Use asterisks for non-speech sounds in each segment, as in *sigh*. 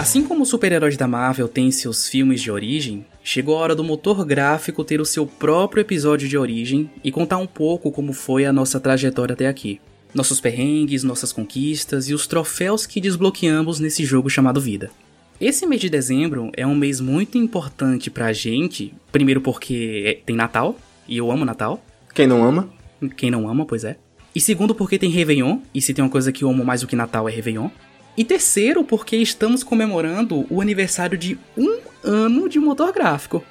Assim como os super-heróis da Marvel têm seus filmes de origem, chegou a hora do motor gráfico ter o seu próprio episódio de origem e contar um pouco como foi a nossa trajetória até aqui. Nossos perrengues, nossas conquistas e os troféus que desbloqueamos nesse jogo chamado vida. Esse mês de dezembro é um mês muito importante pra gente, primeiro porque tem Natal, e eu amo Natal. Quem não ama? Quem não ama, pois é. E segundo, porque tem Réveillon, e se tem uma coisa que eu amo mais do que Natal é Réveillon. E terceiro, porque estamos comemorando o aniversário de um ano de motor gráfico.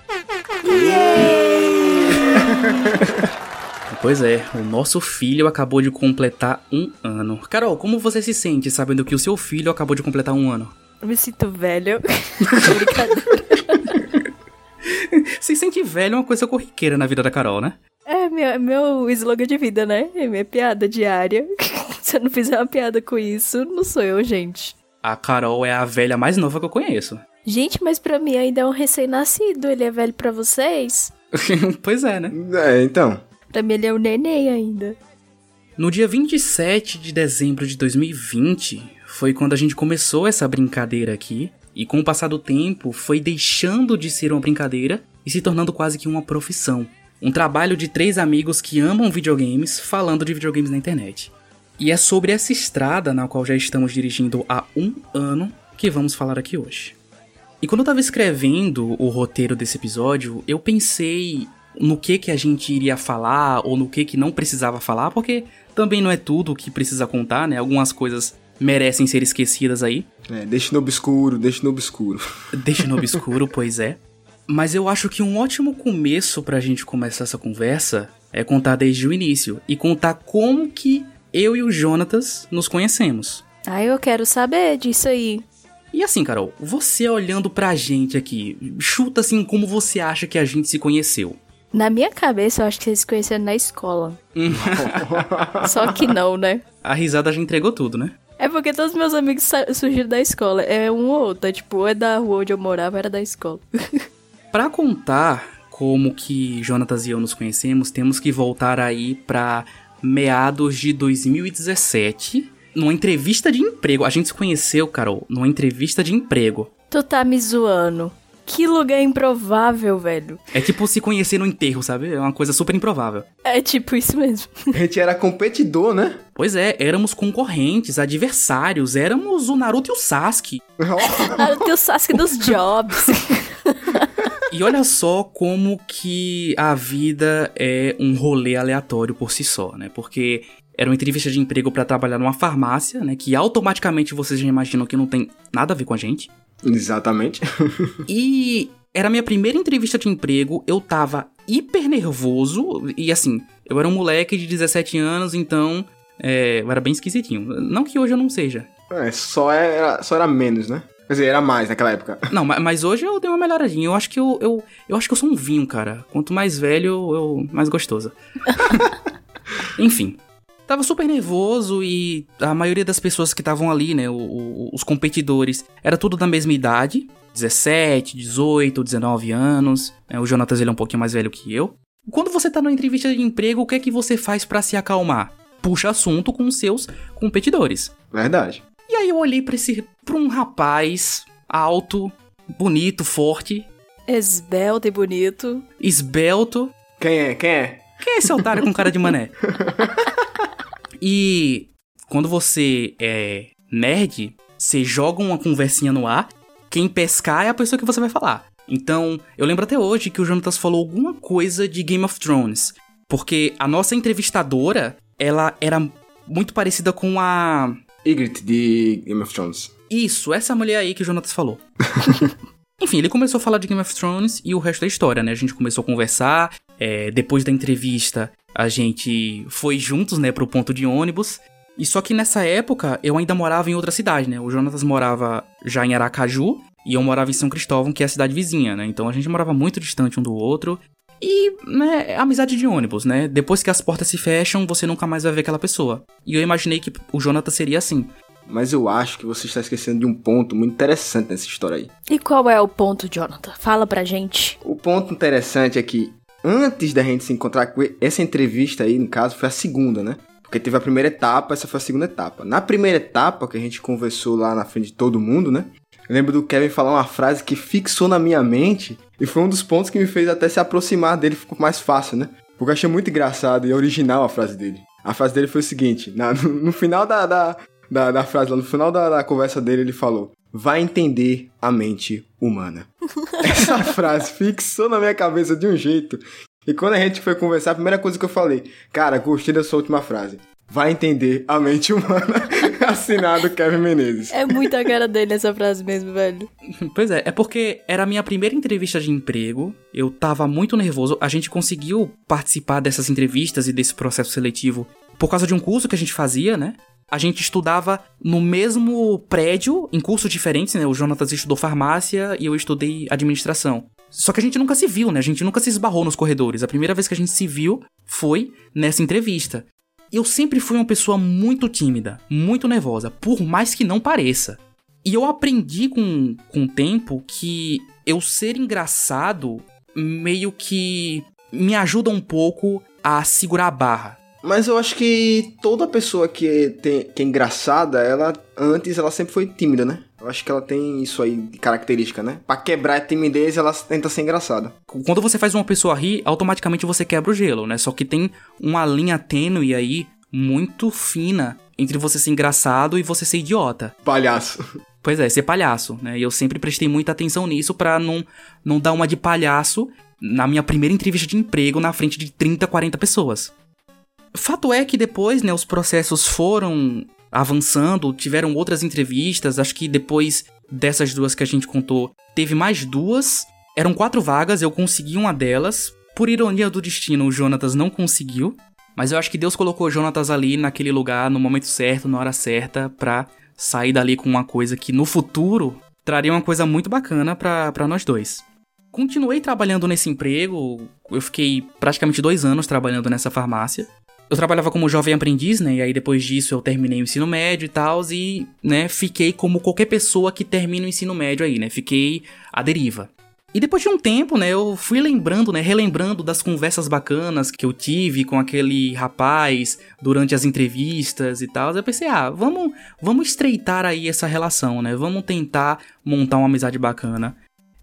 *laughs* pois é, o nosso filho acabou de completar um ano. Carol, como você se sente sabendo que o seu filho acabou de completar um ano? Eu me sinto velho. *laughs* se sente velho é uma coisa corriqueira na vida da Carol, né? É meu, meu slogan de vida, né? É minha piada diária. Se eu não fizer uma piada com isso, não sou eu, gente. A Carol é a velha mais nova que eu conheço. Gente, mas pra mim ainda é um recém-nascido. Ele é velho para vocês? *laughs* pois é, né? É, então. Pra mim ele é um neném ainda. No dia 27 de dezembro de 2020, foi quando a gente começou essa brincadeira aqui. E com o passar do tempo, foi deixando de ser uma brincadeira e se tornando quase que uma profissão. Um trabalho de três amigos que amam videogames falando de videogames na internet. E é sobre essa estrada na qual já estamos dirigindo há um ano que vamos falar aqui hoje. E quando eu estava escrevendo o roteiro desse episódio, eu pensei no que que a gente iria falar ou no que que não precisava falar, porque também não é tudo que precisa contar, né? Algumas coisas merecem ser esquecidas aí. É, deixe no obscuro, deixe no obscuro. *laughs* Deixe no obscuro, pois é. Mas eu acho que um ótimo começo pra gente começar essa conversa é contar desde o início e contar como que eu e o Jonatas nos conhecemos. Ah, eu quero saber disso aí. E assim, Carol, você olhando pra gente aqui, chuta assim como você acha que a gente se conheceu. Na minha cabeça, eu acho que vocês se conheceram na escola. *laughs* Só que não, né? A risada já entregou tudo, né? É porque todos meus amigos surgiram da escola. É um ou outro. É tipo, é da rua onde eu morava, era da escola. *laughs* pra contar como que Jonatas e eu nos conhecemos, temos que voltar aí pra meados de 2017, numa entrevista de emprego. A gente se conheceu, Carol, numa entrevista de emprego. Tu tá me zoando. Que lugar improvável, velho. É tipo se conhecer no enterro, sabe? É uma coisa super improvável. É tipo isso mesmo. A gente era competidor, né? Pois é, éramos concorrentes, adversários, éramos o Naruto e o Sasuke. *laughs* Naruto e o Sasuke dos jobs. *laughs* E olha só como que a vida é um rolê aleatório por si só, né? Porque era uma entrevista de emprego para trabalhar numa farmácia, né? Que automaticamente vocês já imaginam que não tem nada a ver com a gente. Exatamente. *laughs* e era a minha primeira entrevista de emprego, eu tava hiper nervoso e assim, eu era um moleque de 17 anos, então é, eu era bem esquisitinho. Não que hoje eu não seja. É, só era, só era menos, né? Quer dizer, era mais naquela época. *laughs* Não, mas hoje eu dei uma melhoradinha. Eu acho que eu, eu, eu acho que eu sou um vinho, cara. Quanto mais velho, eu mais gostoso. *laughs* Enfim. Tava super nervoso e a maioria das pessoas que estavam ali, né, o, o, os competidores, era tudo da mesma idade, 17, 18, 19 anos. É, o Jonatas ele é um pouquinho mais velho que eu. Quando você tá numa entrevista de emprego, o que é que você faz para se acalmar? Puxa assunto com seus competidores. Verdade. Aí eu olhei para esse pra um rapaz alto, bonito, forte, esbelto e bonito. Esbelto. Quem é? Quem é? Quem é esse otário com cara de mané? *laughs* e quando você é nerd, você joga uma conversinha no ar, quem pescar é a pessoa que você vai falar. Então, eu lembro até hoje que o Jonatas falou alguma coisa de Game of Thrones, porque a nossa entrevistadora, ela era muito parecida com a Ygritte de Game of Thrones. Isso, essa mulher aí que o Jonatas falou. *laughs* Enfim, ele começou a falar de Game of Thrones e o resto da história, né? A gente começou a conversar. É, depois da entrevista, a gente foi juntos, né, pro ponto de ônibus. E só que nessa época eu ainda morava em outra cidade, né? O Jonatas morava já em Aracaju e eu morava em São Cristóvão, que é a cidade vizinha, né? Então a gente morava muito distante um do outro. E, né, amizade de ônibus, né? Depois que as portas se fecham, você nunca mais vai ver aquela pessoa. E eu imaginei que o Jonathan seria assim. Mas eu acho que você está esquecendo de um ponto muito interessante nessa história aí. E qual é o ponto, Jonathan? Fala pra gente. O ponto interessante é que antes da gente se encontrar com essa entrevista aí, no caso, foi a segunda, né? Porque teve a primeira etapa, essa foi a segunda etapa. Na primeira etapa, que a gente conversou lá na frente de todo mundo, né? Eu lembro do Kevin falar uma frase que fixou na minha mente e foi um dos pontos que me fez até se aproximar dele, ficou mais fácil, né? Porque eu achei muito engraçado e original a frase dele. A frase dele foi o seguinte: na, *laughs* no, no, final da, da, da, da, frase, no final da, da conversa dele, ele falou: Vai entender a mente humana. *laughs* Essa frase fixou na minha cabeça de um jeito. E quando a gente foi conversar, a primeira coisa que eu falei, cara, gostei da sua última frase. Vai entender a mente humana. *laughs* Assinado Kevin Menezes. É muito a cara dele essa frase mesmo, velho. Pois é, é porque era a minha primeira entrevista de emprego, eu tava muito nervoso, a gente conseguiu participar dessas entrevistas e desse processo seletivo por causa de um curso que a gente fazia, né? A gente estudava no mesmo prédio, em cursos diferentes, né? O Jonatas estudou farmácia e eu estudei administração. Só que a gente nunca se viu, né? A gente nunca se esbarrou nos corredores. A primeira vez que a gente se viu foi nessa entrevista. Eu sempre fui uma pessoa muito tímida, muito nervosa, por mais que não pareça. E eu aprendi com, com o tempo que eu ser engraçado meio que me ajuda um pouco a segurar a barra. Mas eu acho que toda pessoa que, tem, que é engraçada, ela antes ela sempre foi tímida, né? Eu acho que ela tem isso aí de característica, né? Pra quebrar a timidez, ela tenta ser engraçada. Quando você faz uma pessoa rir, automaticamente você quebra o gelo, né? Só que tem uma linha tênue aí, muito fina, entre você ser engraçado e você ser idiota. Palhaço. Pois é, ser palhaço, né? E eu sempre prestei muita atenção nisso pra não, não dar uma de palhaço na minha primeira entrevista de emprego na frente de 30, 40 pessoas. Fato é que depois, né, os processos foram avançando, tiveram outras entrevistas, acho que depois dessas duas que a gente contou, teve mais duas. Eram quatro vagas, eu consegui uma delas. Por ironia do destino, o Jonatas não conseguiu. Mas eu acho que Deus colocou o Jonatas ali naquele lugar, no momento certo, na hora certa, pra sair dali com uma coisa que no futuro traria uma coisa muito bacana para nós dois. Continuei trabalhando nesse emprego, eu fiquei praticamente dois anos trabalhando nessa farmácia. Eu trabalhava como jovem aprendiz, né? E aí depois disso eu terminei o ensino médio e tal, e, né, fiquei como qualquer pessoa que termina o ensino médio aí, né? Fiquei à deriva. E depois de um tempo, né, eu fui lembrando, né, relembrando das conversas bacanas que eu tive com aquele rapaz durante as entrevistas e tal. Eu pensei, ah, vamos, vamos estreitar aí essa relação, né? Vamos tentar montar uma amizade bacana.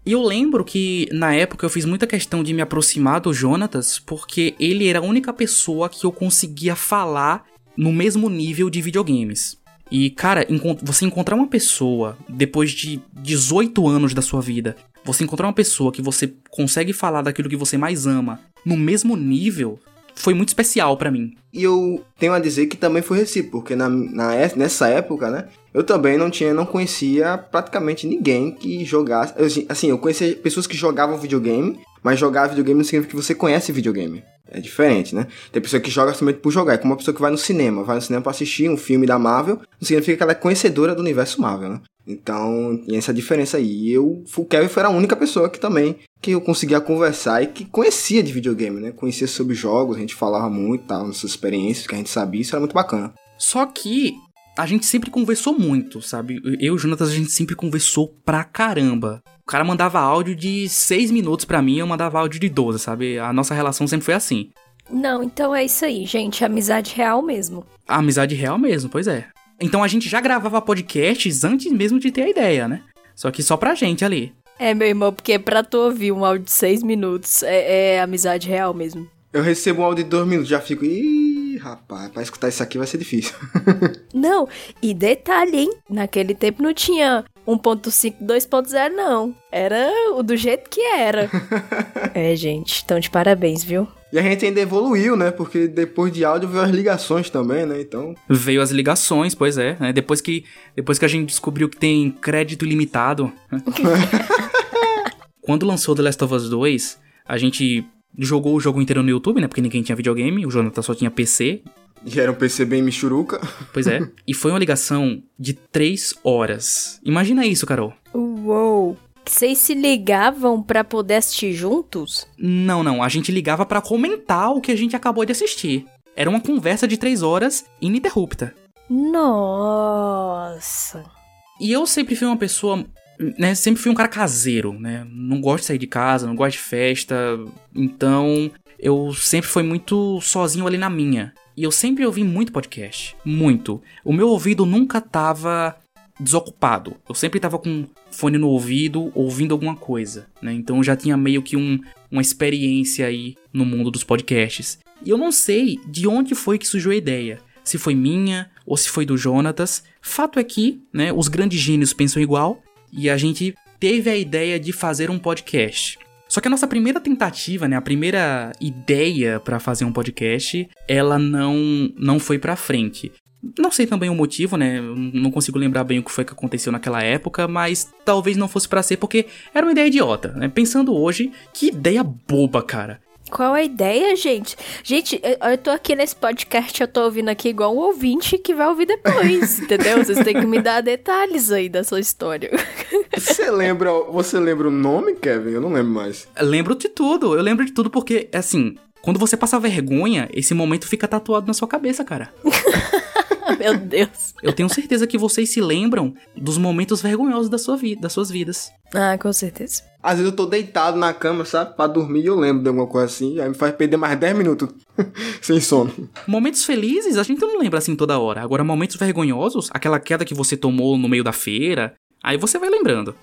E eu lembro que na época eu fiz muita questão de me aproximar do Jonatas, porque ele era a única pessoa que eu conseguia falar no mesmo nível de videogames. E, cara, você encontrar uma pessoa depois de 18 anos da sua vida, você encontrar uma pessoa que você consegue falar daquilo que você mais ama no mesmo nível, foi muito especial para mim. E eu tenho a dizer que também foi recíproco, porque na, na, nessa época, né, eu também não tinha, não conhecia praticamente ninguém que jogasse. Assim, eu conhecia pessoas que jogavam videogame, mas jogar videogame não significa que você conhece videogame. É diferente, né? Tem pessoa que joga somente por jogar, é como uma pessoa que vai no cinema, vai no cinema pra assistir um filme da Marvel, não significa que ela é conhecedora do universo Marvel, né? Então, tem essa diferença aí. E eu, o Kevin foi a única pessoa que também que eu conseguia conversar e que conhecia de videogame, né? Conhecia sobre jogos, a gente falava muito, tal, nossas experiências, que a gente sabia, isso era muito bacana. Só que a gente sempre conversou muito, sabe? Eu e o Jonatas, a gente sempre conversou pra caramba. O cara mandava áudio de 6 minutos pra mim, eu mandava áudio de 12, sabe? A nossa relação sempre foi assim. Não, então é isso aí, gente. Amizade real mesmo. A amizade real mesmo, pois é. Então a gente já gravava podcasts antes mesmo de ter a ideia, né? Só que só pra gente ali. É, meu irmão, porque pra tu ouvir um áudio de 6 minutos é, é amizade real mesmo. Eu recebo um áudio de 2 minutos, já fico. Ih, rapaz, pra escutar isso aqui vai ser difícil. *laughs* não, e detalhe, hein? Naquele tempo não tinha 1.5, 2.0, não. Era o do jeito que era. *laughs* é, gente, então de parabéns, viu? E a gente ainda evoluiu, né? Porque depois de áudio veio as ligações também, né? Então. Veio as ligações, pois é. Né? Depois, que, depois que a gente descobriu que tem crédito ilimitado. Né? *laughs* Quando lançou The Last of Us 2, a gente jogou o jogo inteiro no YouTube, né? Porque ninguém tinha videogame, o Jonathan só tinha PC. E era um PC bem michuruca. Pois é. *laughs* e foi uma ligação de três horas. Imagina isso, Carol. Uou! Vocês se ligavam para poder assistir juntos? Não, não. A gente ligava para comentar o que a gente acabou de assistir. Era uma conversa de três horas ininterrupta. Nossa! E eu sempre fui uma pessoa né, sempre fui um cara caseiro, né? Não gosto de sair de casa, não gosto de festa. Então, eu sempre fui muito sozinho ali na minha. E eu sempre ouvi muito podcast. Muito. O meu ouvido nunca tava desocupado. Eu sempre tava com fone no ouvido, ouvindo alguma coisa, né? Então eu já tinha meio que um, uma experiência aí no mundo dos podcasts. E eu não sei de onde foi que surgiu a ideia. Se foi minha ou se foi do Jonatas. Fato é que, né, os grandes gênios pensam igual e a gente teve a ideia de fazer um podcast. Só que a nossa primeira tentativa, né, a primeira ideia para fazer um podcast, ela não não foi para frente. Não sei também o motivo, né? Não consigo lembrar bem o que foi que aconteceu naquela época, mas talvez não fosse para ser porque era uma ideia idiota, né? Pensando hoje, que ideia boba, cara. Qual a ideia, gente? Gente, eu, eu tô aqui nesse podcast, eu tô ouvindo aqui igual um ouvinte que vai ouvir depois, *laughs* entendeu? Vocês têm que me dar detalhes aí da sua história. Você lembra, você lembra o nome, Kevin? Eu não lembro mais. Eu lembro de tudo, eu lembro de tudo porque, assim, quando você passa vergonha, esse momento fica tatuado na sua cabeça, cara. *laughs* Meu Deus. Eu tenho certeza que vocês se lembram dos momentos vergonhosos da sua vida, das suas vidas. Ah, com certeza. Às vezes eu tô deitado na cama, sabe? Pra dormir e eu lembro de alguma coisa assim. Aí me faz perder mais 10 minutos *laughs* sem sono. Momentos felizes a gente não lembra assim toda hora. Agora, momentos vergonhosos, aquela queda que você tomou no meio da feira, aí você vai lembrando.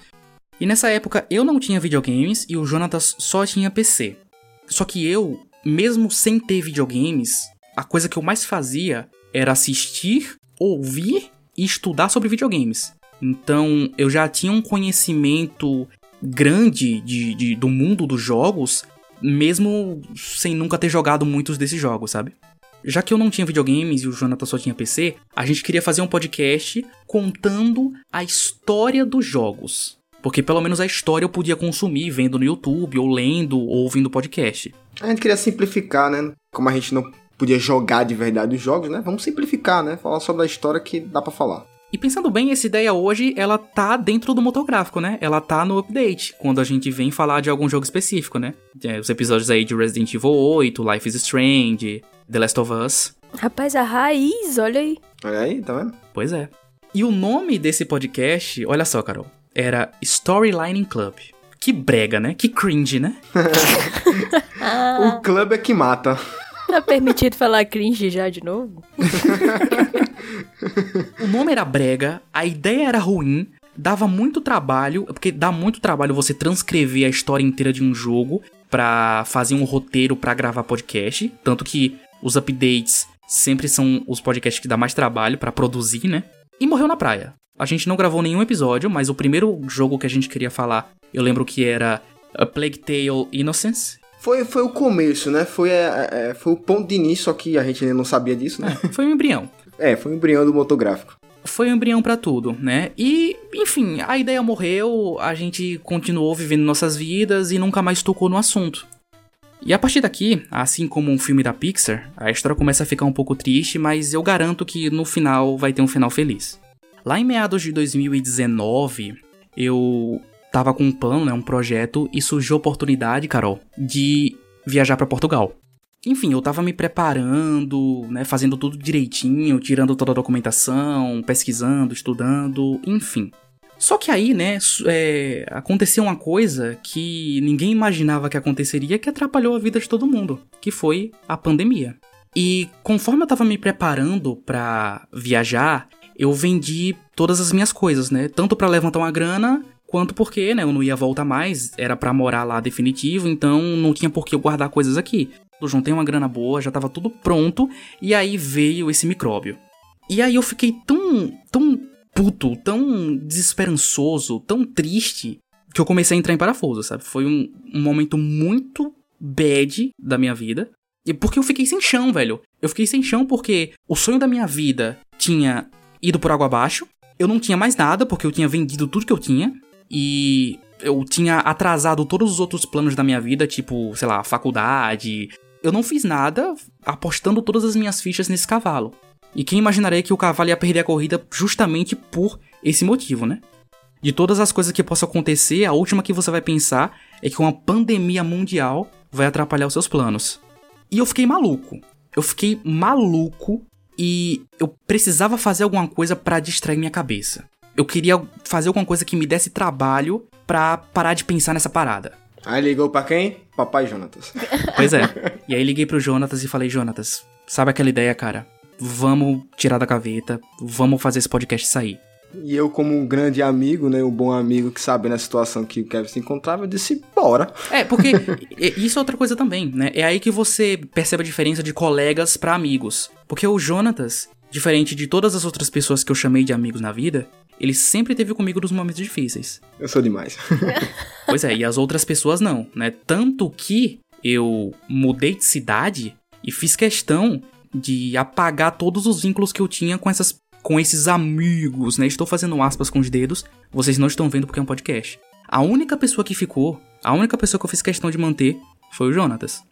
E nessa época eu não tinha videogames e o Jonatas só tinha PC. Só que eu, mesmo sem ter videogames, a coisa que eu mais fazia era assistir, ouvir e estudar sobre videogames. Então eu já tinha um conhecimento grande de, de, do mundo dos jogos, mesmo sem nunca ter jogado muitos desses jogos, sabe? Já que eu não tinha videogames e o Jonathan só tinha PC, a gente queria fazer um podcast contando a história dos jogos. Porque pelo menos a história eu podia consumir vendo no YouTube, ou lendo, ou ouvindo podcast. A gente queria simplificar, né? Como a gente não podia jogar de verdade os jogos, né? Vamos simplificar, né? Falar sobre a história que dá para falar. E pensando bem, essa ideia hoje, ela tá dentro do motográfico, né? Ela tá no update, quando a gente vem falar de algum jogo específico, né? É, os episódios aí de Resident Evil 8, Life is Strange, The Last of Us. Rapaz, a raiz, olha aí. Olha aí, tá vendo? Pois é. E o nome desse podcast, olha só, Carol, era Storyline Club. Que brega, né? Que cringe, né? *laughs* o clube é que mata. Tá permitido falar cringe já de novo? *laughs* o nome era brega, a ideia era ruim, dava muito trabalho, porque dá muito trabalho você transcrever a história inteira de um jogo para fazer um roteiro para gravar podcast, tanto que os updates sempre são os podcasts que dá mais trabalho para produzir, né? E morreu na praia. A gente não gravou nenhum episódio, mas o primeiro jogo que a gente queria falar, eu lembro que era A Plague Tale Innocence, foi, foi o começo, né? Foi, é, é, foi o ponto de início, só que a gente ainda não sabia disso, né? É, foi um embrião. É, foi um embrião do motográfico. Foi um embrião para tudo, né? E, enfim, a ideia morreu, a gente continuou vivendo nossas vidas e nunca mais tocou no assunto. E a partir daqui, assim como um filme da Pixar, a história começa a ficar um pouco triste, mas eu garanto que no final vai ter um final feliz. Lá em meados de 2019, eu tava com um plano, né, um projeto, e surgiu a oportunidade, Carol, de viajar para Portugal. Enfim, eu tava me preparando, né, fazendo tudo direitinho, tirando toda a documentação, pesquisando, estudando, enfim. Só que aí, né, é, aconteceu uma coisa que ninguém imaginava que aconteceria que atrapalhou a vida de todo mundo, que foi a pandemia. E conforme eu tava me preparando para viajar, eu vendi todas as minhas coisas, né? Tanto para levantar uma grana quanto porque, né, eu não ia voltar mais, era para morar lá definitivo, então não tinha por que eu guardar coisas aqui. Eu juntei uma grana boa, já tava tudo pronto, e aí veio esse micróbio. E aí eu fiquei tão, tão puto, tão desesperançoso, tão triste, que eu comecei a entrar em parafuso, sabe? Foi um, um momento muito bad da minha vida. E porque eu fiquei sem chão, velho. Eu fiquei sem chão porque o sonho da minha vida tinha ido por água abaixo. Eu não tinha mais nada porque eu tinha vendido tudo que eu tinha e eu tinha atrasado todos os outros planos da minha vida, tipo, sei lá, faculdade. Eu não fiz nada apostando todas as minhas fichas nesse cavalo. E quem imaginaria que o cavalo ia perder a corrida justamente por esse motivo, né? De todas as coisas que possam acontecer, a última que você vai pensar é que uma pandemia mundial vai atrapalhar os seus planos. E eu fiquei maluco. Eu fiquei maluco e eu precisava fazer alguma coisa para distrair minha cabeça eu queria fazer alguma coisa que me desse trabalho pra parar de pensar nessa parada. Aí ligou pra quem? Papai Jonatas. *laughs* Pois é. E aí liguei pro Jonatas e falei, Jonatas, sabe aquela ideia, cara? Vamos tirar da gaveta, vamos fazer esse podcast sair. E eu, como um grande amigo, né? Um bom amigo que sabendo a situação que o Kevin se encontrava, eu disse, bora. É, porque *laughs* isso é outra coisa também, né? É aí que você percebe a diferença de colegas para amigos. Porque o Jonatas, diferente de todas as outras pessoas que eu chamei de amigos na vida, ele sempre teve comigo nos momentos difíceis. Eu sou demais. *laughs* pois é, e as outras pessoas não, né? Tanto que eu mudei de cidade e fiz questão de apagar todos os vínculos que eu tinha com essas com esses amigos, né? Estou fazendo aspas com os dedos, vocês não estão vendo porque é um podcast. A única pessoa que ficou, a única pessoa que eu fiz questão de manter foi o Jonatas.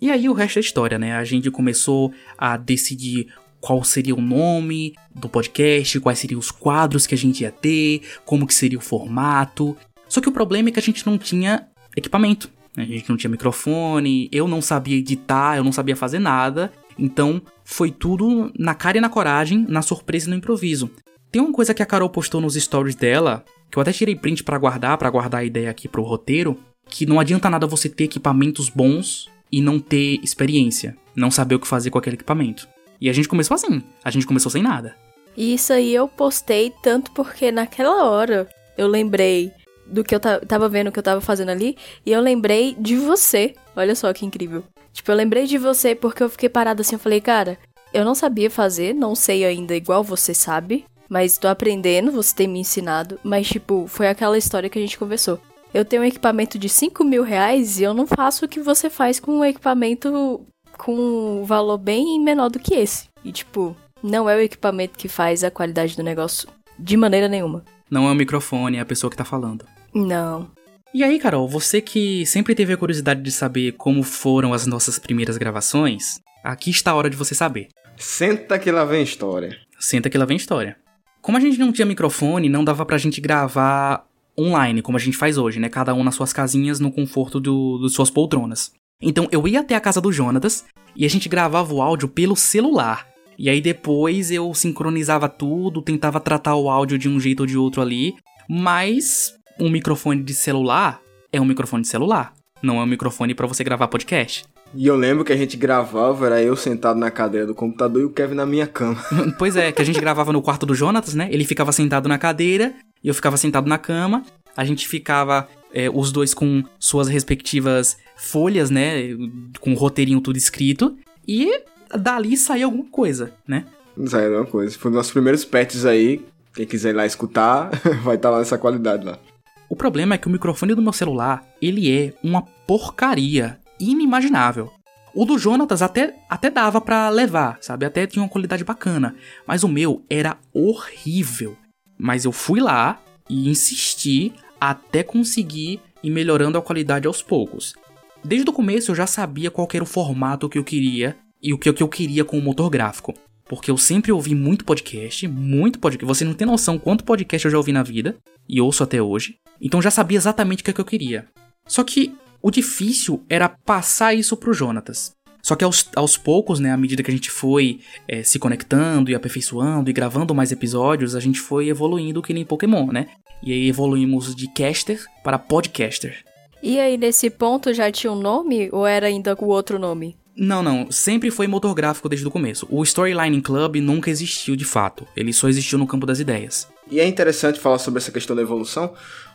E aí o resto é história, né? A gente começou a decidir qual seria o nome do podcast, quais seriam os quadros que a gente ia ter, como que seria o formato. Só que o problema é que a gente não tinha equipamento. Né? A gente não tinha microfone, eu não sabia editar, eu não sabia fazer nada. Então, foi tudo na cara e na coragem, na surpresa e no improviso. Tem uma coisa que a Carol postou nos stories dela, que eu até tirei print para guardar, para guardar a ideia aqui pro roteiro, que não adianta nada você ter equipamentos bons e não ter experiência, não saber o que fazer com aquele equipamento. E a gente começou assim, a gente começou sem nada. Isso aí eu postei tanto porque naquela hora eu lembrei do que eu tava vendo, o que eu tava fazendo ali, e eu lembrei de você. Olha só que incrível. Tipo, eu lembrei de você porque eu fiquei parada assim, eu falei, cara, eu não sabia fazer, não sei ainda igual você sabe, mas tô aprendendo, você tem me ensinado. Mas, tipo, foi aquela história que a gente conversou. Eu tenho um equipamento de 5 mil reais e eu não faço o que você faz com um equipamento com um valor bem menor do que esse. E, tipo, não é o equipamento que faz a qualidade do negócio de maneira nenhuma. Não é o microfone, é a pessoa que tá falando. Não. E aí, Carol, você que sempre teve a curiosidade de saber como foram as nossas primeiras gravações, aqui está a hora de você saber. Senta que lá vem história. Senta que lá vem história. Como a gente não tinha microfone, não dava pra gente gravar online, como a gente faz hoje, né? Cada um nas suas casinhas, no conforto do, das suas poltronas. Então eu ia até a casa do Jonatas e a gente gravava o áudio pelo celular. E aí depois eu sincronizava tudo, tentava tratar o áudio de um jeito ou de outro ali, mas um microfone de celular é um microfone de celular, não é um microfone para você gravar podcast. E eu lembro que a gente gravava, era eu sentado na cadeira do computador e o Kevin na minha cama. *laughs* pois é, que a gente gravava no quarto do Jonatas, né? Ele ficava sentado na cadeira e eu ficava sentado na cama. A gente ficava é, os dois com suas respectivas folhas, né? Com o roteirinho tudo escrito. E dali saiu alguma coisa, né? Saiu alguma coisa. Foi um dos nossos primeiros pets aí. Quem quiser ir lá escutar, *laughs* vai estar tá lá nessa qualidade lá. O problema é que o microfone do meu celular, ele é uma porcaria inimaginável. O do Jonatas até, até dava para levar, sabe? Até tinha uma qualidade bacana. Mas o meu era horrível. Mas eu fui lá e insisti até conseguir ir melhorando a qualidade aos poucos. Desde o começo eu já sabia qual era o formato que eu queria e o que eu queria com o motor gráfico. Porque eu sempre ouvi muito podcast, muito podcast. Você não tem noção quanto podcast eu já ouvi na vida, e ouço até hoje. Então já sabia exatamente o que, é que eu queria. Só que o difícil era passar isso pro Jonatas. Só que aos, aos poucos, né, à medida que a gente foi é, se conectando e aperfeiçoando e gravando mais episódios, a gente foi evoluindo que nem Pokémon, né? E aí evoluímos de caster para podcaster. E aí, nesse ponto, já tinha um nome ou era ainda o outro nome? Não, não. Sempre foi motor gráfico desde o começo. O Storyline Club nunca existiu de fato. Ele só existiu no campo das ideias. E é interessante falar sobre essa questão da evolução,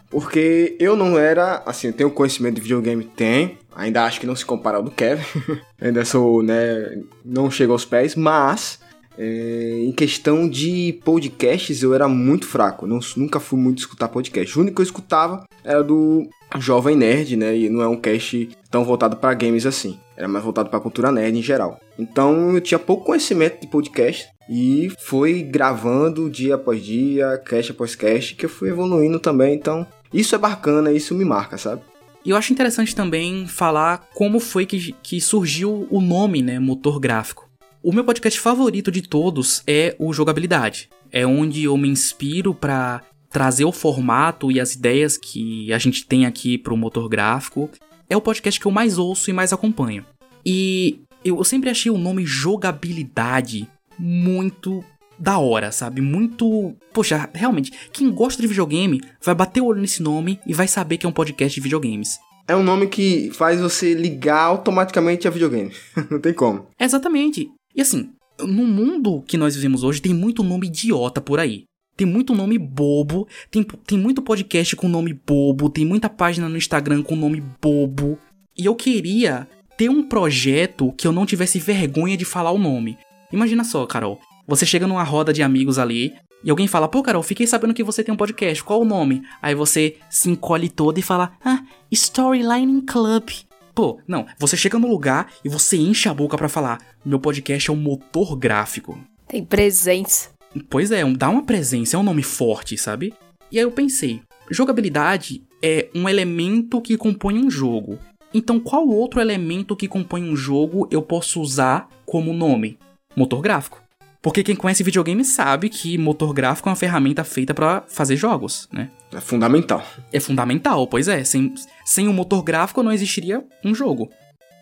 porque eu não era, assim, eu tenho conhecimento de videogame, tem, ainda acho que não se compara ao do Kevin, *laughs* ainda sou, né, não chego aos pés, mas é, em questão de podcasts eu era muito fraco, não, nunca fui muito escutar podcast. O único que eu escutava era do Jovem Nerd, né, e não é um cast tão voltado para games assim, era mais voltado para cultura nerd em geral. Então eu tinha pouco conhecimento de podcast, e foi gravando dia após dia, cast após cast, que eu fui evoluindo também. Então, isso é bacana, isso me marca, sabe? E eu acho interessante também falar como foi que, que surgiu o nome, né, motor gráfico. O meu podcast favorito de todos é o Jogabilidade. É onde eu me inspiro para trazer o formato e as ideias que a gente tem aqui para o motor gráfico. É o podcast que eu mais ouço e mais acompanho. E eu sempre achei o nome Jogabilidade muito da hora, sabe? Muito. Poxa, realmente, quem gosta de videogame vai bater o olho nesse nome e vai saber que é um podcast de videogames. É um nome que faz você ligar automaticamente a videogame. *laughs* Não tem como. Exatamente. E assim, no mundo que nós vivemos hoje, tem muito nome idiota por aí. Tem muito nome bobo, tem, tem muito podcast com nome bobo, tem muita página no Instagram com nome bobo. E eu queria ter um projeto que eu não tivesse vergonha de falar o nome. Imagina só, Carol. Você chega numa roda de amigos ali e alguém fala: Pô, Carol, fiquei sabendo que você tem um podcast, qual o nome? Aí você se encolhe toda e fala: Ah, Storyline Club. Pô, não, você chega no lugar e você enche a boca para falar: Meu podcast é um motor gráfico. Tem presença. Pois é, dá uma presença, é um nome forte, sabe? E aí eu pensei: jogabilidade é um elemento que compõe um jogo. Então, qual outro elemento que compõe um jogo eu posso usar como nome? Motor gráfico. Porque quem conhece videogame sabe que motor gráfico é uma ferramenta feita para fazer jogos, né? É fundamental. É fundamental, pois é. Sem, sem o motor gráfico não existiria um jogo.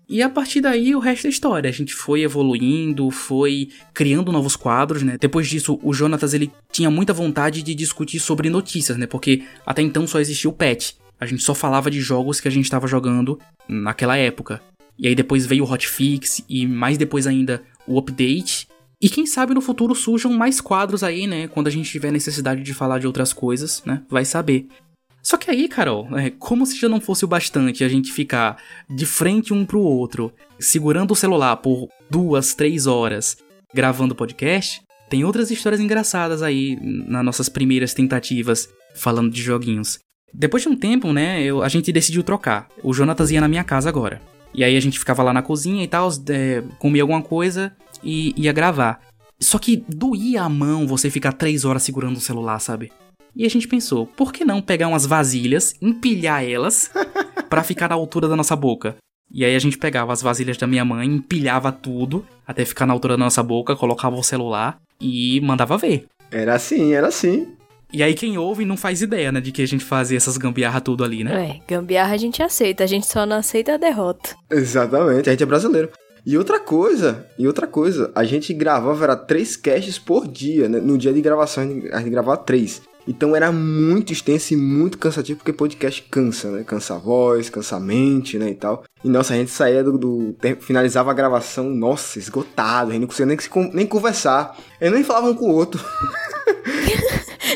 E a partir daí o resto é história. A gente foi evoluindo, foi criando novos quadros, né? Depois disso, o Jonatas ele tinha muita vontade de discutir sobre notícias, né? Porque até então só existia o patch. A gente só falava de jogos que a gente estava jogando naquela época. E aí depois veio o hotfix e mais depois ainda o update. E quem sabe no futuro surjam mais quadros aí, né? Quando a gente tiver necessidade de falar de outras coisas, né? Vai saber. Só que aí, Carol, é como se já não fosse o bastante a gente ficar de frente um pro outro, segurando o celular por duas, três horas, gravando podcast, tem outras histórias engraçadas aí nas nossas primeiras tentativas falando de joguinhos. Depois de um tempo, né, eu, a gente decidiu trocar. O Jonatas ia na minha casa agora. E aí a gente ficava lá na cozinha e tal, é, comia alguma coisa e ia gravar. Só que doía a mão você ficar três horas segurando o celular, sabe? E a gente pensou, por que não pegar umas vasilhas, empilhar elas *laughs* para ficar na altura da nossa boca? E aí a gente pegava as vasilhas da minha mãe, empilhava tudo até ficar na altura da nossa boca, colocava o celular e mandava ver. Era assim, era assim. E aí quem ouve não faz ideia, né, de que a gente fazia essas gambiarra tudo ali, né? É, gambiarra a gente aceita, a gente só não aceita a derrota. Exatamente, a gente é brasileiro. E outra coisa, e outra coisa, a gente gravava era três casts por dia, né? No dia de gravação a gente gravava três. Então era muito extenso e muito cansativo, porque podcast cansa, né? Cansa a voz, cansa a mente, né? E tal. E nossa, a gente saía do. do finalizava a gravação, nossa, esgotado, a gente não conseguia nem, nem conversar. Eles nem falavam um com o outro. *laughs*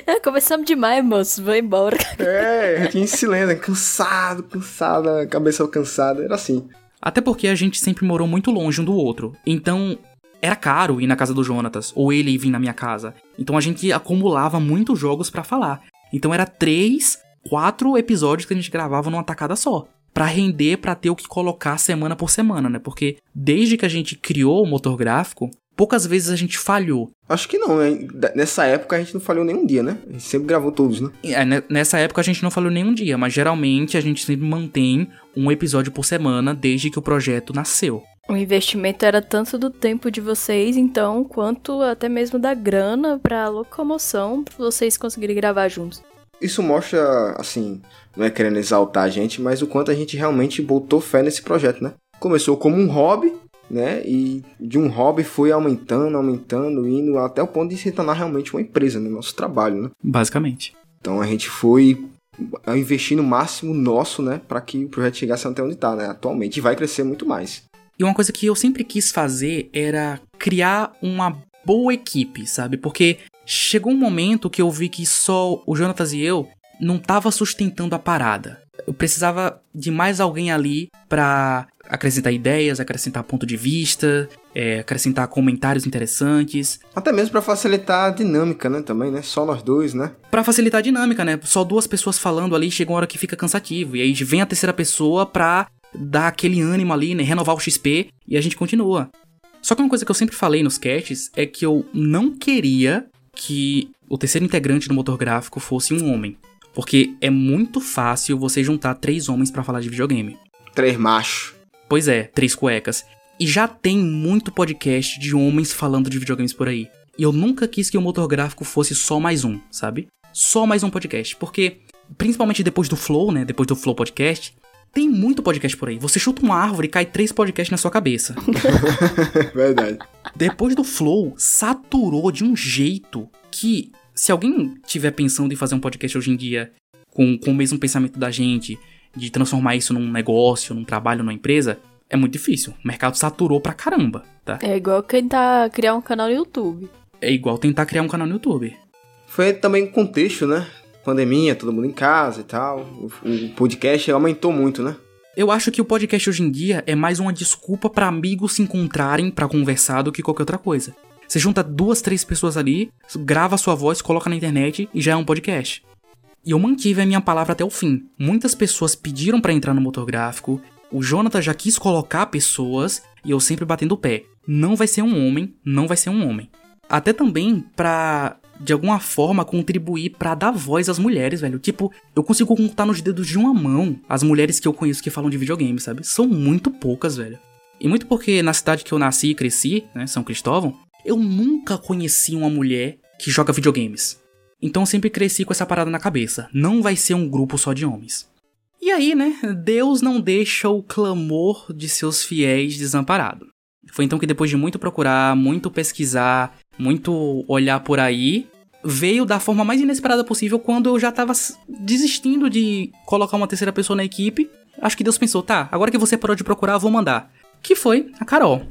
É, Conversamos demais, moço. Vou embora. É, a gente em silêncio, cansado, cansado, cabeça cansada. Era assim. Até porque a gente sempre morou muito longe um do outro. Então, era caro ir na casa do Jonatas, ou ele vir na minha casa. Então a gente acumulava muitos jogos para falar. Então era três, quatro episódios que a gente gravava numa tacada só. Pra render, pra ter o que colocar semana por semana, né? Porque desde que a gente criou o motor gráfico, poucas vezes a gente falhou. Acho que não, né? Nessa época a gente não falhou nenhum dia, né? A gente sempre gravou todos, né? É, nessa época a gente não falhou nenhum dia, mas geralmente a gente sempre mantém um episódio por semana desde que o projeto nasceu. O investimento era tanto do tempo de vocês, então, quanto até mesmo da grana pra locomoção pra vocês conseguirem gravar juntos. Isso mostra, assim, não é querendo exaltar a gente, mas o quanto a gente realmente botou fé nesse projeto, né? Começou como um hobby, né? E de um hobby foi aumentando, aumentando, indo até o ponto de se tornar realmente uma empresa, né? Nosso trabalho, né? Basicamente. Então a gente foi investindo o máximo nosso, né? Para que o projeto chegasse até onde está, né? Atualmente. E vai crescer muito mais. E uma coisa que eu sempre quis fazer era criar uma boa equipe, sabe? Porque chegou um momento que eu vi que só o Jonatas e eu não tava sustentando a parada. Eu precisava de mais alguém ali para acrescentar ideias, acrescentar ponto de vista, é, acrescentar comentários interessantes. Até mesmo para facilitar a dinâmica, né? Também, né? Só nós dois, né? Para facilitar a dinâmica, né? Só duas pessoas falando ali chega uma hora que fica cansativo. E aí vem a terceira pessoa pra dar aquele ânimo ali, né? Renovar o XP e a gente continua. Só que uma coisa que eu sempre falei nos casts é que eu não queria que o terceiro integrante do motor gráfico fosse um homem. Porque é muito fácil você juntar três homens para falar de videogame. Três machos. Pois é, três cuecas. E já tem muito podcast de homens falando de videogames por aí. E eu nunca quis que o motor gráfico fosse só mais um, sabe? Só mais um podcast. Porque, principalmente depois do Flow, né? Depois do Flow Podcast, tem muito podcast por aí. Você chuta uma árvore e cai três podcasts na sua cabeça. *laughs* Verdade. Depois do Flow, saturou de um jeito que, se alguém tiver pensando em fazer um podcast hoje em dia com, com o mesmo pensamento da gente, de transformar isso num negócio, num trabalho, numa empresa, é muito difícil. O mercado saturou pra caramba, tá? É igual tentar criar um canal no YouTube. É igual tentar criar um canal no YouTube. Foi também um contexto, né? Pandemia, todo mundo em casa e tal. O, o podcast aumentou muito, né? Eu acho que o podcast hoje em dia é mais uma desculpa para amigos se encontrarem para conversar do que qualquer outra coisa. Você junta duas, três pessoas ali, grava sua voz, coloca na internet e já é um podcast. E eu mantive a minha palavra até o fim. Muitas pessoas pediram para entrar no motor gráfico, o Jonathan já quis colocar pessoas e eu sempre batendo o pé. Não vai ser um homem, não vai ser um homem. Até também pra, de alguma forma, contribuir para dar voz às mulheres, velho. Tipo, eu consigo contar nos dedos de uma mão as mulheres que eu conheço que falam de videogame, sabe? São muito poucas, velho. E muito porque na cidade que eu nasci e cresci, né, São Cristóvão, eu nunca conheci uma mulher que joga videogames. Então sempre cresci com essa parada na cabeça. Não vai ser um grupo só de homens. E aí, né, Deus não deixa o clamor de seus fiéis desamparado. Foi então que depois de muito procurar, muito pesquisar, muito olhar por aí, veio da forma mais inesperada possível quando eu já tava desistindo de colocar uma terceira pessoa na equipe. Acho que Deus pensou, tá, agora que você parou de procurar, eu vou mandar. Que foi a Carol.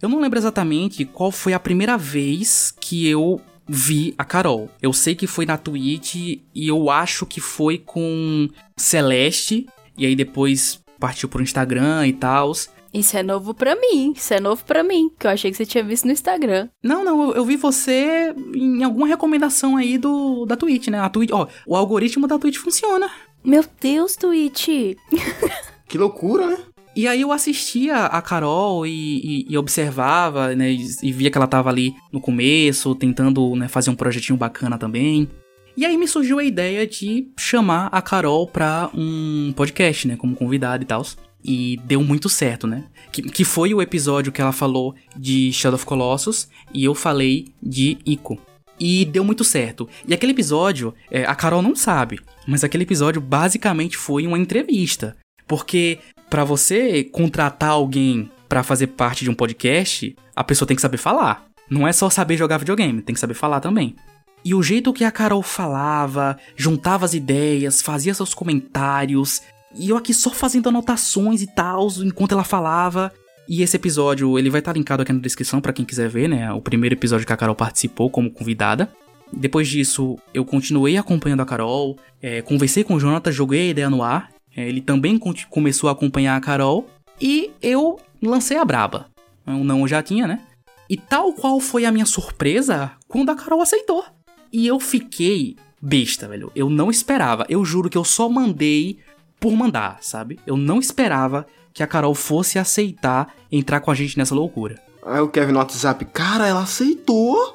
Eu não lembro exatamente qual foi a primeira vez que eu vi a Carol. Eu sei que foi na Twitch e eu acho que foi com Celeste. E aí depois partiu pro Instagram e tal. Isso é novo pra mim, isso é novo pra mim, que eu achei que você tinha visto no Instagram. Não, não, eu, eu vi você em alguma recomendação aí do da Twitch, né? A Twitch, ó, o algoritmo da Twitch funciona. Meu Deus, Twitch! *laughs* que loucura, né? E aí eu assistia a Carol e, e, e observava, né? E, e, via que ela tava ali no começo, tentando né, fazer um projetinho bacana também. E aí me surgiu a ideia de chamar a Carol pra um podcast, né? Como convidada e tal. E deu muito certo, né? Que, que foi o episódio que ela falou de Shadow of Colossus e eu falei de Ico. E deu muito certo. E aquele episódio, é, a Carol não sabe, mas aquele episódio basicamente foi uma entrevista. Porque para você contratar alguém para fazer parte de um podcast, a pessoa tem que saber falar. Não é só saber jogar videogame, tem que saber falar também. E o jeito que a Carol falava, juntava as ideias, fazia seus comentários, e eu aqui só fazendo anotações e tal, enquanto ela falava. E esse episódio, ele vai estar tá linkado aqui na descrição para quem quiser ver, né? O primeiro episódio que a Carol participou como convidada. Depois disso, eu continuei acompanhando a Carol, é, conversei com o Jonathan, joguei a ideia no ar, ele também começou a acompanhar a Carol e eu lancei a braba. O não eu já tinha, né? E tal qual foi a minha surpresa quando a Carol aceitou. E eu fiquei besta, velho. Eu não esperava. Eu juro que eu só mandei por mandar, sabe? Eu não esperava que a Carol fosse aceitar entrar com a gente nessa loucura. Aí o Kevin no WhatsApp, cara, ela aceitou.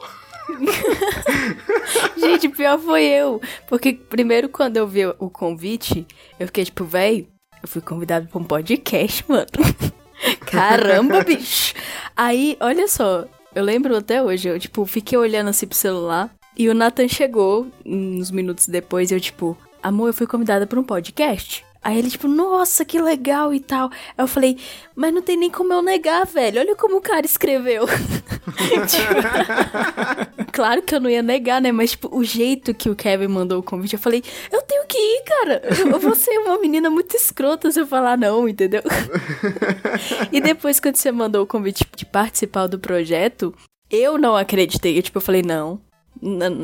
*laughs* Gente, pior foi eu. Porque primeiro, quando eu vi o convite, eu fiquei tipo, véi, eu fui convidado pra um podcast, mano. *laughs* Caramba, bicho. Aí, olha só, eu lembro até hoje, eu, tipo, fiquei olhando assim pro celular. E o Nathan chegou uns minutos depois, eu, tipo, amor, eu fui convidada pra um podcast. Aí ele, tipo, nossa, que legal e tal. Aí eu falei, mas não tem nem como eu negar, velho. Olha como o cara escreveu. *laughs* tipo, claro que eu não ia negar, né? Mas, tipo, o jeito que o Kevin mandou o convite, eu falei, eu tenho que ir, cara. Eu vou ser uma menina muito escrota se eu falar não, entendeu? e depois, quando você mandou o convite de participar do projeto, eu não acreditei. Eu, tipo, eu falei, não,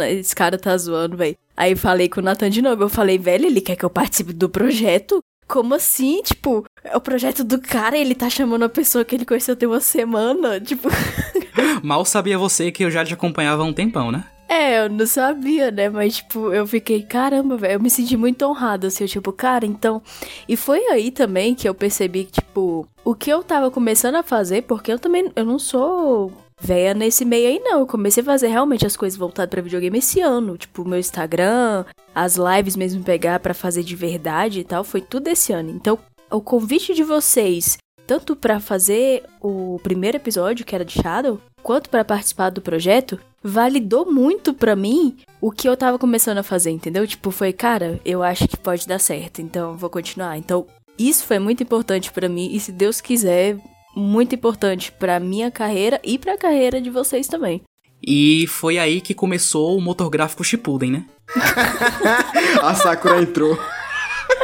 esse cara tá zoando, velho. Aí falei com o Nathan de novo. Eu falei, velho, ele quer que eu participe do projeto? Como assim? Tipo, é o projeto do cara ele tá chamando a pessoa que ele conheceu tem uma semana? Tipo. *laughs* Mal sabia você que eu já te acompanhava há um tempão, né? É, eu não sabia, né? Mas, tipo, eu fiquei, caramba, velho. Eu me senti muito honrada, assim. Eu, tipo, cara, então. E foi aí também que eu percebi que, tipo, o que eu tava começando a fazer, porque eu também. Eu não sou véia nesse meio aí, não. Eu comecei a fazer realmente as coisas voltadas para videogame esse ano. Tipo, meu Instagram, as lives mesmo pegar para fazer de verdade e tal, foi tudo esse ano. Então, o convite de vocês, tanto para fazer o primeiro episódio, que era de Shadow, quanto para participar do projeto, validou muito para mim o que eu tava começando a fazer, entendeu? Tipo, foi, cara, eu acho que pode dar certo, então vou continuar. Então, isso foi muito importante para mim e se Deus quiser, muito importante para minha carreira e para a carreira de vocês também. E foi aí que começou o motor gráfico Shippuden, né? *laughs* a Sakura entrou.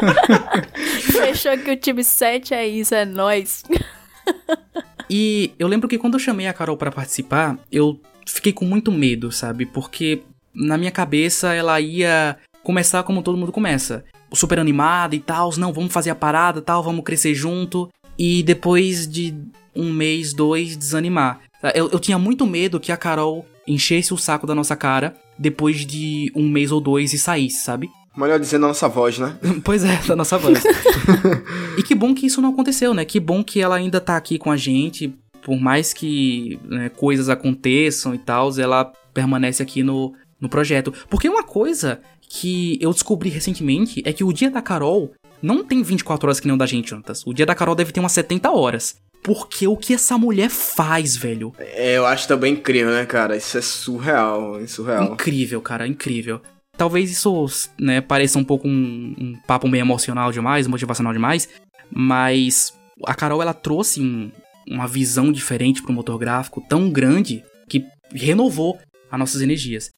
*laughs* Fechou que o time 7 é isso, é nós. *laughs* e eu lembro que quando eu chamei a Carol para participar, eu fiquei com muito medo, sabe? Porque na minha cabeça ela ia começar como todo mundo começa. Super animada e tal, não, vamos fazer a parada tal, vamos crescer junto. E depois de um mês, dois, desanimar. Eu, eu tinha muito medo que a Carol enchesse o saco da nossa cara depois de um mês ou dois e saísse, sabe? Melhor dizendo a nossa voz, né? *laughs* pois é, da nossa voz. e que bom que isso não aconteceu, né? Que bom que ela ainda tá aqui com a gente. Por mais que né, coisas aconteçam e tal, ela permanece aqui no, no projeto. Porque uma coisa que eu descobri recentemente é que o dia da Carol não tem 24 horas que nem o da gente, Jonatas. O dia da Carol deve ter umas 70 horas. Porque o que essa mulher faz, velho? É, eu acho também incrível, né, cara? Isso é surreal, é surreal. Incrível, cara, incrível. Talvez isso, né, pareça um pouco um, um papo meio emocional demais, motivacional demais, mas a Carol, ela trouxe um, uma visão diferente pro motor gráfico tão grande que renovou as nossas energias.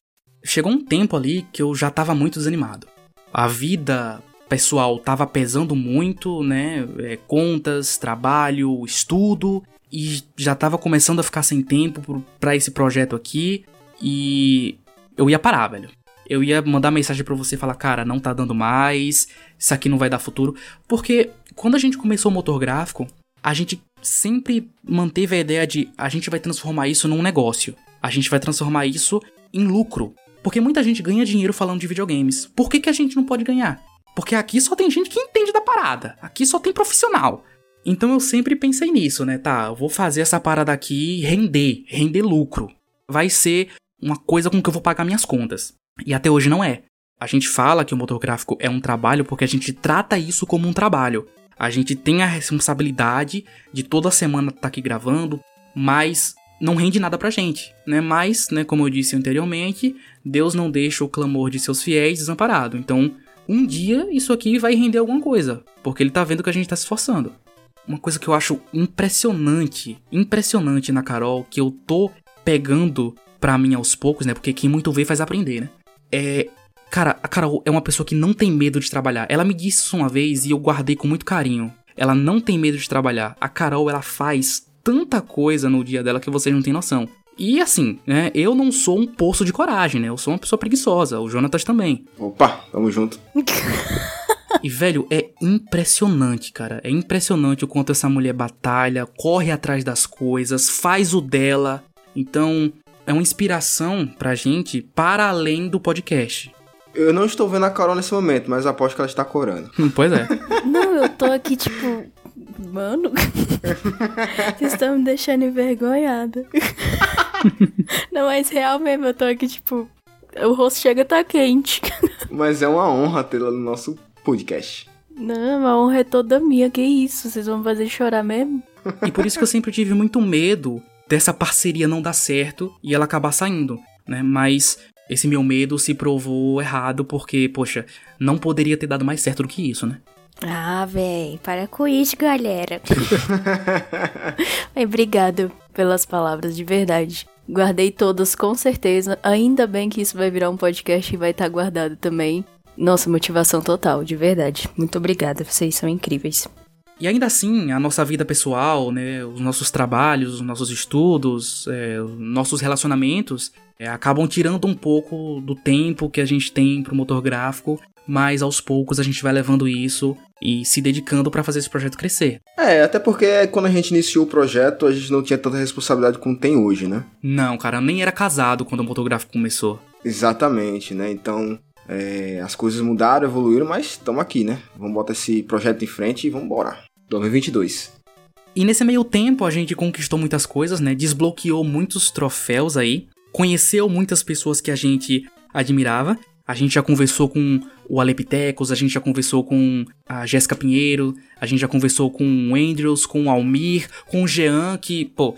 Chegou um tempo ali que eu já tava muito desanimado. A vida pessoal tava pesando muito, né? É, contas, trabalho, estudo, e já tava começando a ficar sem tempo para esse projeto aqui. E eu ia parar, velho. Eu ia mandar mensagem para você falar, cara, não tá dando mais, isso aqui não vai dar futuro. Porque quando a gente começou o motor gráfico, a gente sempre manteve a ideia de a gente vai transformar isso num negócio. A gente vai transformar isso em lucro. Porque muita gente ganha dinheiro falando de videogames. Por que, que a gente não pode ganhar? Porque aqui só tem gente que entende da parada. Aqui só tem profissional. Então eu sempre pensei nisso, né? Tá, eu vou fazer essa parada aqui render, render lucro. Vai ser uma coisa com que eu vou pagar minhas contas. E até hoje não é. A gente fala que o motor gráfico é um trabalho porque a gente trata isso como um trabalho. A gente tem a responsabilidade de toda semana estar tá aqui gravando, mas não rende nada pra gente, né? Mas, né, como eu disse anteriormente, Deus não deixa o clamor de seus fiéis desamparado. Então, um dia isso aqui vai render alguma coisa, porque ele tá vendo que a gente tá se esforçando. Uma coisa que eu acho impressionante, impressionante na Carol, que eu tô pegando pra mim aos poucos, né? Porque quem muito vê faz aprender, né? É. Cara, a Carol é uma pessoa que não tem medo de trabalhar. Ela me disse isso uma vez e eu guardei com muito carinho. Ela não tem medo de trabalhar. A Carol, ela faz tanta coisa no dia dela que vocês não têm noção. E assim, né? Eu não sou um poço de coragem, né? Eu sou uma pessoa preguiçosa. O Jonatas também. Opa, tamo junto. e, velho, é impressionante, cara. É impressionante o quanto essa mulher batalha, corre atrás das coisas, faz o dela. Então, é uma inspiração pra gente para além do podcast. Eu não estou vendo a Carol nesse momento, mas aposto que ela está corando. Pois é. *laughs* Não, eu tô aqui, tipo, Mano, *laughs* vocês estão me deixando envergonhada. *laughs* *laughs* Não, mas real mesmo, eu tô aqui, tipo, o rosto chega a tá quente. *laughs* Mas é uma honra tê-la no nosso podcast. Não, a honra é toda minha, que isso? Vocês vão fazer chorar mesmo? E por isso que eu sempre tive muito medo dessa parceria não dar certo e ela acabar saindo, né? Mas esse meu medo se provou errado porque, poxa, não poderia ter dado mais certo do que isso, né? Ah, véi, para com isso, galera. *laughs* Obrigado pelas palavras, de verdade. Guardei todas com certeza. Ainda bem que isso vai virar um podcast e vai estar tá guardado também. Nossa, motivação total, de verdade. Muito obrigada, vocês são incríveis. E ainda assim, a nossa vida pessoal, né, os nossos trabalhos, os nossos estudos, é, os nossos relacionamentos, é, acabam tirando um pouco do tempo que a gente tem pro motor gráfico mas aos poucos a gente vai levando isso e se dedicando para fazer esse projeto crescer. É, até porque quando a gente iniciou o projeto, a gente não tinha tanta responsabilidade como tem hoje, né? Não, cara, eu nem era casado quando o motográfico começou. Exatamente, né? Então, é, as coisas mudaram, evoluíram, mas estamos aqui, né? Vamos botar esse projeto em frente e vamos embora. 2022. E nesse meio tempo a gente conquistou muitas coisas, né? Desbloqueou muitos troféus aí, conheceu muitas pessoas que a gente admirava a gente já conversou com o Alepitecos, a gente já conversou com a Jéssica Pinheiro, a gente já conversou com o Andrews, com o Almir, com o Jean, que, pô,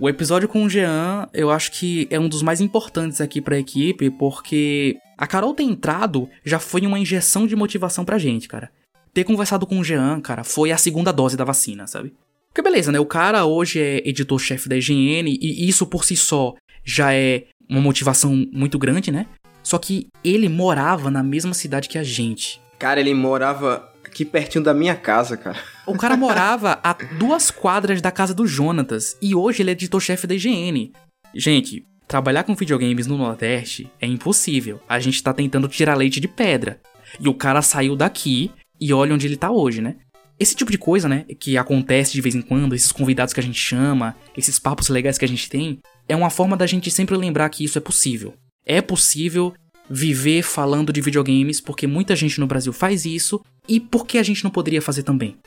o episódio com o Jean, eu acho que é um dos mais importantes aqui pra equipe, porque a Carol ter entrado já foi uma injeção de motivação pra gente, cara. Ter conversado com o Jean, cara, foi a segunda dose da vacina, sabe? Porque beleza, né? O cara hoje é editor-chefe da IGN e isso por si só já é uma motivação muito grande, né? Só que ele morava na mesma cidade que a gente. Cara, ele morava aqui pertinho da minha casa, cara. O cara *laughs* morava a duas quadras da casa do Jonatas e hoje ele é editor-chefe da IGN. Gente, trabalhar com videogames no Nordeste é impossível. A gente tá tentando tirar leite de pedra. E o cara saiu daqui e olha onde ele tá hoje, né? Esse tipo de coisa, né, que acontece de vez em quando, esses convidados que a gente chama, esses papos legais que a gente tem, é uma forma da gente sempre lembrar que isso é possível. É possível viver falando de videogames porque muita gente no Brasil faz isso e por que a gente não poderia fazer também?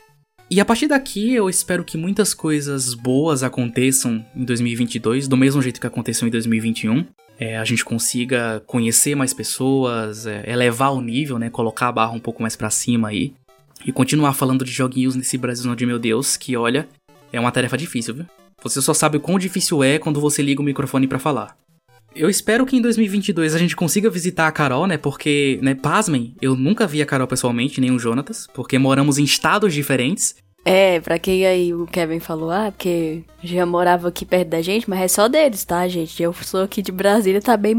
E a partir daqui eu espero que muitas coisas boas aconteçam em 2022, do mesmo jeito que aconteceu em 2021. É, a gente consiga conhecer mais pessoas, é, elevar o nível, né, colocar a barra um pouco mais para cima aí e continuar falando de joguinhos nesse Brasil de meu Deus, que olha, é uma tarefa difícil, viu? Você só sabe o quão difícil é quando você liga o microfone para falar. Eu espero que em 2022 a gente consiga visitar a Carol, né? Porque, né, pasmem, eu nunca vi a Carol pessoalmente, nem o Jonatas, porque moramos em estados diferentes. É, pra quem aí o Kevin falou, ah, porque já morava aqui perto da gente, mas é só deles, tá, gente? Eu sou aqui de Brasília, tá bem,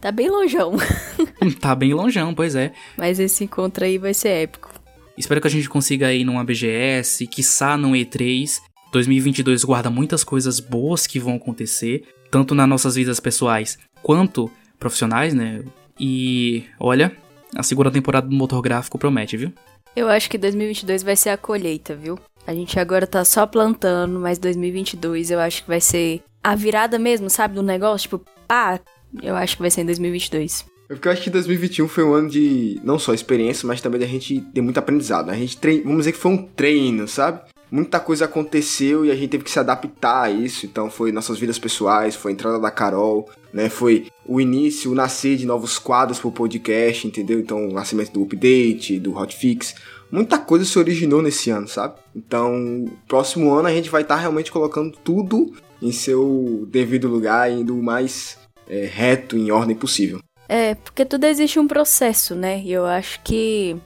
tá bem longeão. *laughs* tá bem longeão, pois é. Mas esse encontro aí vai ser épico. Espero que a gente consiga ir numa BGS, quiçá num E3. 2022 guarda muitas coisas boas que vão acontecer tanto nas nossas vidas pessoais quanto profissionais, né? E olha, a segunda temporada do motor gráfico promete, viu? Eu acho que 2022 vai ser a colheita, viu? A gente agora tá só plantando, mas 2022 eu acho que vai ser a virada mesmo, sabe, do negócio, tipo, pá, eu acho que vai ser em 2022. É porque eu acho que 2021 foi um ano de não só experiência, mas também da gente ter muito aprendizado. A gente trein... vamos dizer que foi um treino, sabe? Muita coisa aconteceu e a gente teve que se adaptar a isso. Então foi nossas vidas pessoais, foi a entrada da Carol, né? Foi o início, o nascer de novos quadros pro podcast, entendeu? Então o nascimento do update, do hotfix. Muita coisa se originou nesse ano, sabe? Então, próximo ano a gente vai estar tá realmente colocando tudo em seu devido lugar, indo o mais é, reto, em ordem possível. É, porque tudo existe um processo, né? E eu acho que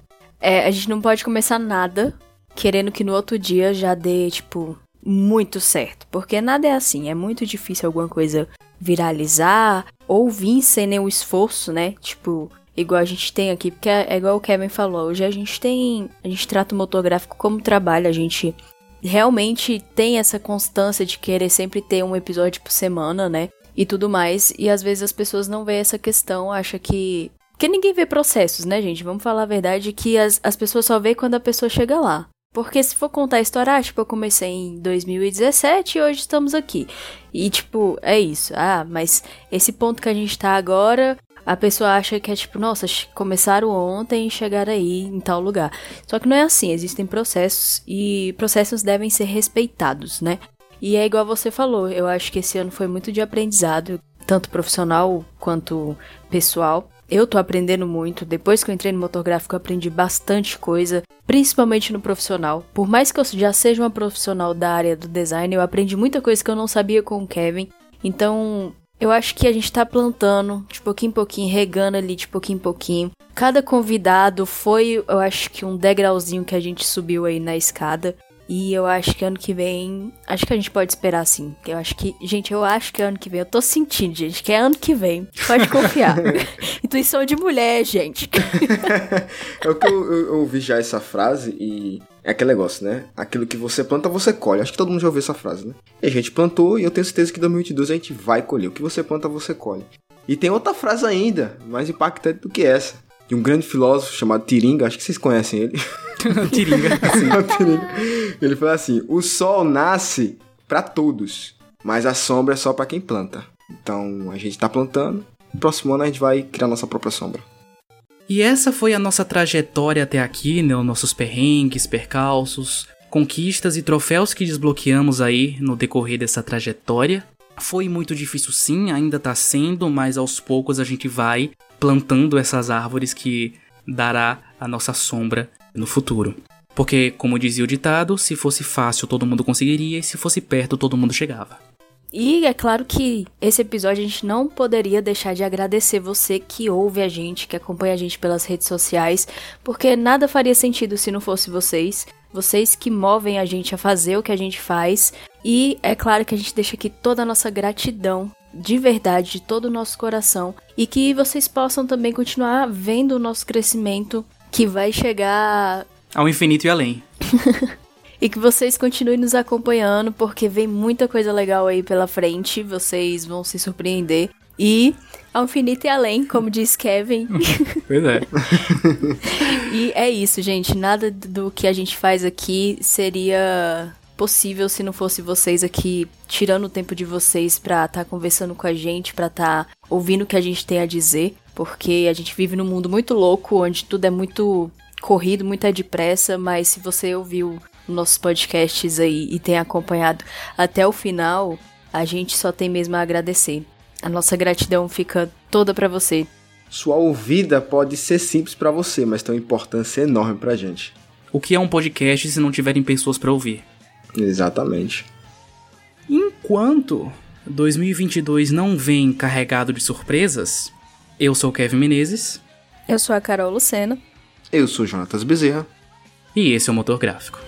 é, a gente não pode começar nada querendo que no outro dia já dê, tipo, muito certo. Porque nada é assim, é muito difícil alguma coisa viralizar ou vir sem nenhum esforço, né? Tipo, igual a gente tem aqui, porque é, igual o Kevin falou, hoje a gente tem, a gente trata o motográfico como trabalho, a gente realmente tem essa constância de querer sempre ter um episódio por semana, né? E tudo mais, e às vezes as pessoas não veem essa questão, acha que porque ninguém vê processos, né, gente? Vamos falar a verdade que as, as pessoas só vê quando a pessoa chega lá. Porque se for contar a história, ah, tipo, eu comecei em 2017 e hoje estamos aqui. E, tipo, é isso. Ah, mas esse ponto que a gente tá agora, a pessoa acha que é tipo, nossa, começaram ontem e chegaram aí em tal lugar. Só que não é assim, existem processos e processos devem ser respeitados, né? E é igual você falou, eu acho que esse ano foi muito de aprendizado, tanto profissional quanto pessoal. Eu tô aprendendo muito. Depois que eu entrei no motográfico, eu aprendi bastante coisa, principalmente no profissional. Por mais que eu já seja uma profissional da área do design, eu aprendi muita coisa que eu não sabia com o Kevin. Então, eu acho que a gente tá plantando de pouquinho em pouquinho, regando ali de pouquinho em pouquinho. Cada convidado foi, eu acho que um degrauzinho que a gente subiu aí na escada. E eu acho que ano que vem. Acho que a gente pode esperar sim. Eu acho que. Gente, eu acho que ano que vem. Eu tô sentindo, gente, que é ano que vem. Pode confiar. *laughs* *laughs* Intuição de mulher, gente. é o que eu, eu, eu ouvi já essa frase e. É aquele negócio, né? Aquilo que você planta, você colhe. Acho que todo mundo já ouviu essa frase, né? E a gente plantou e eu tenho certeza que em 2022 a gente vai colher. O que você planta, você colhe. E tem outra frase ainda, mais impactante do que essa. De um grande filósofo chamado Tiringa, acho que vocês conhecem ele. *laughs* *laughs* Tiringa. Sim. *laughs* Tiringa. Ele falou assim: o sol nasce para todos, mas a sombra é só para quem planta. Então a gente tá plantando, no próximo ano a gente vai criar nossa própria sombra. E essa foi a nossa trajetória até aqui, né? Os nossos perrengues, percalços, conquistas e troféus que desbloqueamos aí no decorrer dessa trajetória. Foi muito difícil sim, ainda tá sendo, mas aos poucos a gente vai plantando essas árvores que dará a nossa sombra no futuro. Porque, como dizia o ditado, se fosse fácil todo mundo conseguiria e se fosse perto todo mundo chegava. E é claro que esse episódio a gente não poderia deixar de agradecer você que ouve a gente, que acompanha a gente pelas redes sociais, porque nada faria sentido se não fosse vocês. Vocês que movem a gente a fazer o que a gente faz. E é claro que a gente deixa aqui toda a nossa gratidão de verdade, de todo o nosso coração, e que vocês possam também continuar vendo o nosso crescimento que vai chegar ao infinito e além. *laughs* E que vocês continuem nos acompanhando, porque vem muita coisa legal aí pela frente. Vocês vão se surpreender. E ao infinito e além, como diz Kevin. *laughs* pois é. *laughs* e é isso, gente. Nada do que a gente faz aqui seria possível se não fosse vocês aqui tirando o tempo de vocês pra estar tá conversando com a gente, pra estar tá ouvindo o que a gente tem a dizer, porque a gente vive num mundo muito louco, onde tudo é muito corrido, muito é depressa, mas se você ouviu nossos podcasts aí e tem acompanhado até o final, a gente só tem mesmo a agradecer. A nossa gratidão fica toda para você. Sua ouvida pode ser simples para você, mas tem uma importância enorme pra gente. O que é um podcast se não tiverem pessoas para ouvir? Exatamente. Enquanto 2022 não vem carregado de surpresas, eu sou o Kevin Menezes. Eu sou a Carol Lucena. Eu sou Jonatas Bezerra. E esse é o Motor Gráfico.